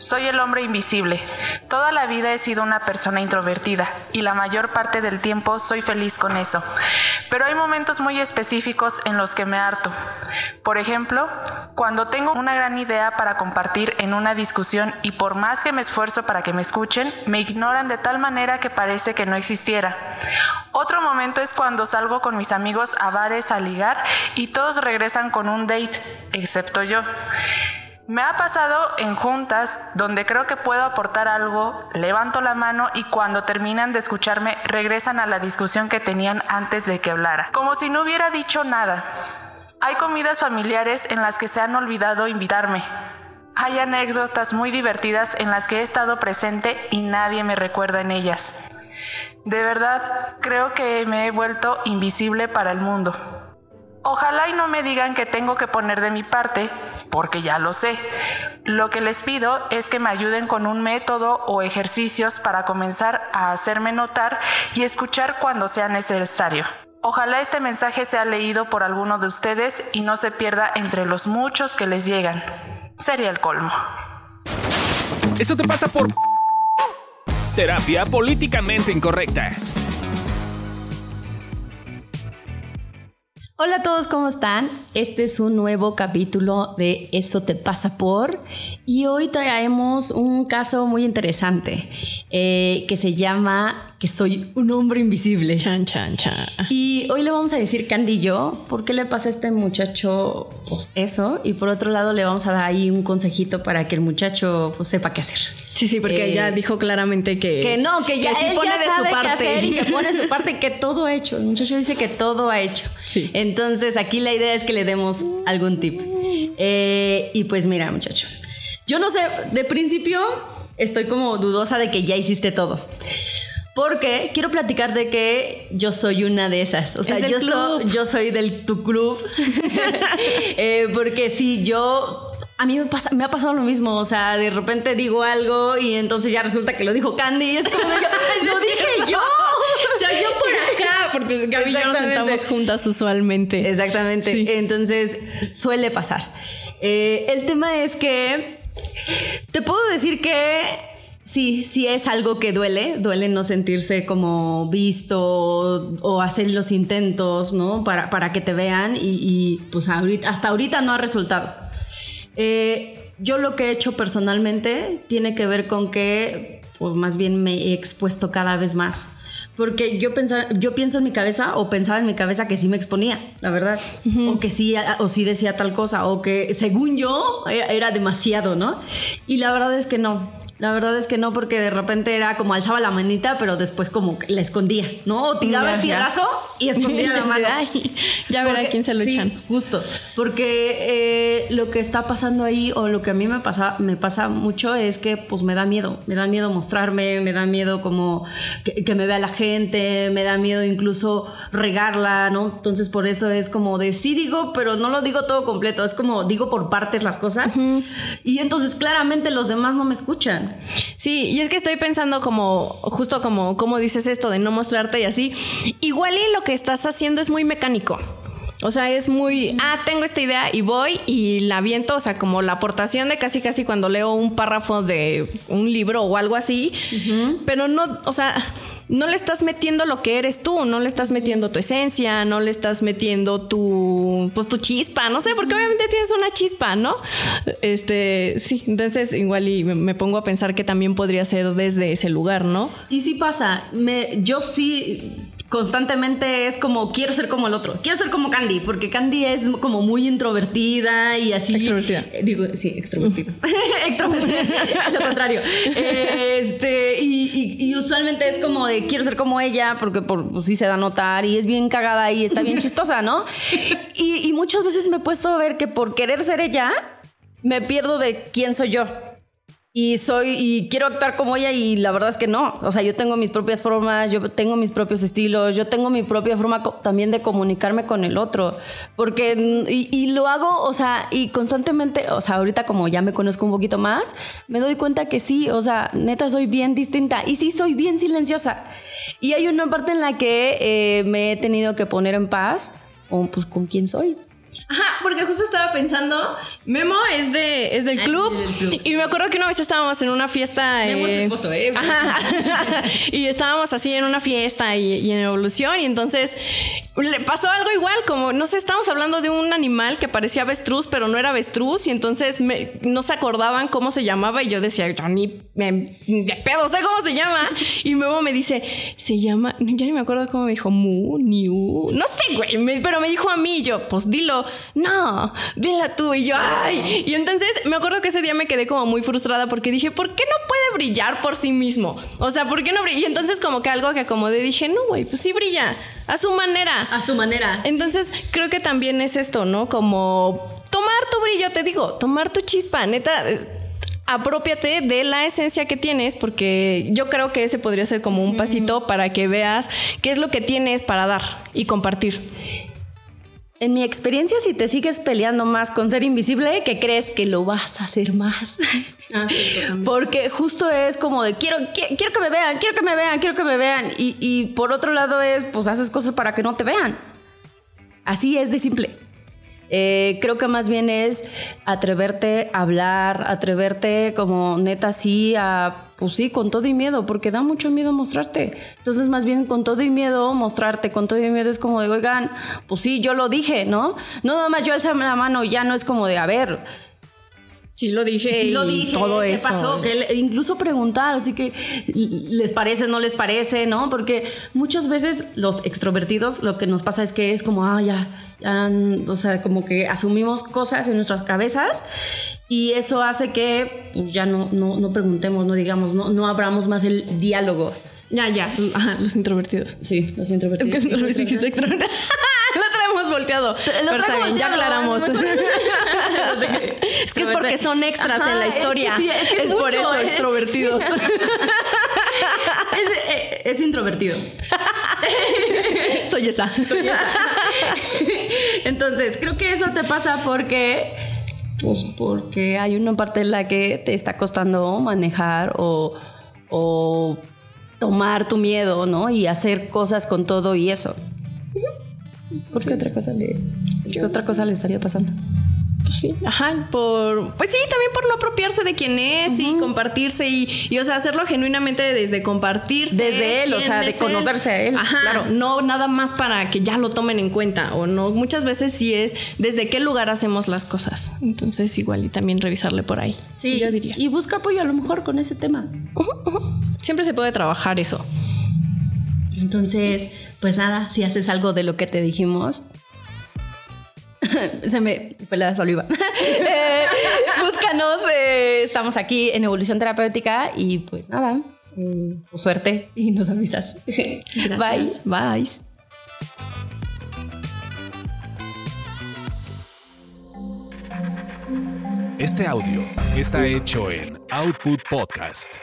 Soy el hombre invisible. Toda la vida he sido una persona introvertida y la mayor parte del tiempo soy feliz con eso. Pero hay momentos muy específicos en los que me harto. Por ejemplo, cuando tengo una gran idea para compartir en una discusión y por más que me esfuerzo para que me escuchen, me ignoran de tal manera que parece que no existiera. Otro momento es cuando salgo con mis amigos a bares a ligar y todos regresan con un date, excepto yo. Me ha pasado en juntas donde creo que puedo aportar algo, levanto la mano y cuando terminan de escucharme regresan a la discusión que tenían antes de que hablara, como si no hubiera dicho nada. Hay comidas familiares en las que se han olvidado invitarme. Hay anécdotas muy divertidas en las que he estado presente y nadie me recuerda en ellas. De verdad, creo que me he vuelto invisible para el mundo. Ojalá y no me digan que tengo que poner de mi parte, porque ya lo sé. Lo que les pido es que me ayuden con un método o ejercicios para comenzar a hacerme notar y escuchar cuando sea necesario. Ojalá este mensaje sea leído por alguno de ustedes y no se pierda entre los muchos que les llegan. Sería el colmo. Eso te pasa por terapia políticamente incorrecta. Hola a todos, ¿cómo están? Este es un nuevo capítulo de Eso te pasa por y hoy traemos un caso muy interesante eh, que se llama que soy un hombre invisible. Chan, chan, chan. Y hoy le vamos a decir Candy y yo por qué le pasa a este muchacho pues, eso y por otro lado le vamos a dar ahí un consejito para que el muchacho pues, sepa qué hacer. Sí, sí, porque ella Eh, dijo claramente que... Que no, que ya sí él pone ya de sabe su qué parte. hacer y que pone su parte, que todo ha hecho. El muchacho dice que todo ha hecho. Sí. Entonces aquí la idea es que le demos algún tip. Eh, y pues mira, muchacho. Yo no sé, de principio estoy como dudosa de que ya hiciste todo. Porque quiero platicar de que yo soy una de esas. O sea, Es yo, soy- yo soy del tu club. Eh, porque sí, yo. A mí me, pasa, me ha pasado lo mismo. O sea, de repente digo algo y entonces ya resulta que lo dijo Candy. Y es como, de, "Ay, lo dije yo. O sea, yo por acá, porque Gaby y yo nos sentamos juntas usualmente. Exactamente. Sí. Entonces, suele pasar. Eh, el tema es que te puedo decir que sí, sí es algo que duele. Duele no sentirse como visto o, hacer los intentos, ¿no? Para, para que te vean y, y, pues ahorita, hasta ahorita no ha resultado. Eh, yo lo que he hecho personalmente tiene que ver con que, pues más bien me he expuesto cada vez más. Porque yo, pensaba, yo pienso en mi cabeza o pensaba en mi cabeza que sí me exponía, la verdad. O que sí, o sí decía tal cosa, o que según yo era, era demasiado, ¿no? Y la verdad es que no. La verdad es que no, porque de repente era como alzaba la manita, pero después como que la escondía, ¿no? O tiraba Ya, el ya. piedrazo y escondía la mano. Ay, ya verá quién se lo sí. Justo, porque eh, lo que está pasando ahí o lo que a mí me pasa, me pasa mucho es que pues me da miedo, me da miedo mostrarme, me da miedo como que, que me vea la gente, me da miedo incluso regarla, ¿no? Entonces por eso es como de sí digo, pero no lo digo todo completo, es como digo por partes las cosas y entonces claramente los demás no me escuchan. Sí, y es que estoy pensando como, justo como, como dices esto de no mostrarte y así. Igual y lo que estás haciendo es muy mecánico. O sea, es muy, ah, tengo esta idea y voy y la viento, o sea, como la aportación de casi casi cuando leo un párrafo de un libro o algo así, pero no, o sea, no le estás metiendo lo que eres tú, no le estás metiendo tu esencia, no le estás metiendo tu, pues tu chispa, no sé, porque obviamente tienes una chispa, ¿no? Este, sí, entonces igual y me, me pongo a pensar que también podría ser desde ese lugar, ¿no? Y sí pasa, me, yo sí constantemente es como quiero ser como el otro, quiero ser como Candy, porque Candy es como muy introvertida y así. Extrovertida. Eh, Digo, sí, extrovertida. extrovertida. Lo contrario. Eh, Este, y, y- y usualmente es como de quiero ser como ella, porque por, pues, sí se da a notar y es bien cagada y está bien chistosa, ¿no? Y, y muchas veces me he puesto a ver que por querer ser ella, me pierdo de quién soy yo. Y soy, y quiero actuar como ella y la verdad es que no. O sea, yo tengo mis propias formas, yo tengo mis propios estilos, yo tengo mi propia forma también de comunicarme con el otro. Porque, y, y lo hago, o sea, y constantemente, o sea, ahorita como ya me conozco un poquito más, me doy cuenta que sí, o sea, neta soy bien distinta y sí soy bien silenciosa. Y hay una parte en la que eh, me he tenido que poner en paz, o pues con quién soy. Ajá, porque justo estaba pensando, Memo es de es del Ah, club, del club, y me acuerdo que una vez estábamos en una fiesta Memo es eh, esposo, ¿eh? Ajá. y estábamos así en una fiesta y, y en evolución y entonces le pasó algo igual, como no sé, estábamos hablando de un animal que parecía avestruz, pero no era avestruz y entonces me- no se acordaban cómo se llamaba y yo decía, yo ni me- de pedo sé cómo se llama y Memo me dice, se llama, ya ni me acuerdo cómo me dijo, Mu, Niu, no sé, güey, me- pero me dijo a mí yo, pues dilo, no, dila tú y yo, ay, y entonces me acuerdo que ese día me quedé como muy frustrada porque dije, ¿por qué no puede brillar por sí mismo? O sea, ¿por qué no brilla? Y entonces como que algo que acomodé dije, no, güey, pues sí brilla, a su manera. A su manera. Entonces, creo que también es esto, ¿no? Como tomar tu brillo, te digo, tomar tu chispa, neta. eh, Apropiate de la esencia que tienes, porque yo creo que ese podría ser como un pasito para que veas qué es lo que tienes para dar y compartir. En mi experiencia, si te sigues peleando más con ser invisible, que crees que lo vas a hacer más. Porque justo es como de quiero, qui- quiero que me vean, quiero que me vean, quiero que me vean. Y, y por otro lado es, pues haces cosas para que no te vean. Así es de simple. Eh, creo que más bien es atreverte a hablar, atreverte como neta sí a, pues sí, con todo y miedo, porque da mucho miedo mostrarte. Entonces más bien con todo y miedo mostrarte, con todo y miedo es como de, oigan, pues sí, yo lo dije, ¿no? No nada más yo alzar la mano, ya no es como de, a ver, Sí lo dije. Sí lo dije, Todo ¿qué eso. pasó? Que incluso preguntar, así que les parece, no les parece, ¿no? Porque muchas veces los extrovertidos lo que nos pasa es que es como, ah, ya, ya, o sea, como que asumimos cosas en nuestras cabezas y eso hace que pues, ya no, no, no preguntemos, no digamos, no, no abramos más el diálogo. Ya, ya. Ajá, los introvertidos. Sí, los Es introvertidos. que no lo dijiste extrovertido. lo traemos volteado. Pero está bien, ya volteado, aclaramos. Es que es porque son extras Ajá, en la es que historia. sí, es que es por mucho, eso, ¿eh? extrovertidos. Es, eh, es introvertido. Soy esa. Entonces, creo que eso te pasa porque. Pues porque hay una parte en la que te está costando manejar o, o tomar tu miedo, ¿no? Y hacer cosas con todo y eso. ¿Por qué otra cosa le, qué otra cosa le estaría pasando? Sí, ajá, por, pues sí, también por no apropiarse de quién es y compartirse y, y, o sea, hacerlo genuinamente desde compartirse. Desde él, o sea, de conocerse a él, Ajá, claro. no nada más para que ya lo tomen en cuenta o no. Muchas veces sí es desde qué lugar hacemos las cosas. Entonces, igual y también revisarle por ahí. Sí, yo diría. Y busca apoyo a lo mejor con ese tema. Siempre se puede trabajar eso. Entonces, pues nada, si haces algo de lo que te dijimos. Se me fue la saliva. Eh, búscanos, eh, estamos aquí en Evolución Terapéutica y pues nada, eh, suerte y nos avisas. Bye. Gracias. Bye. Este audio está hecho en Output Podcast.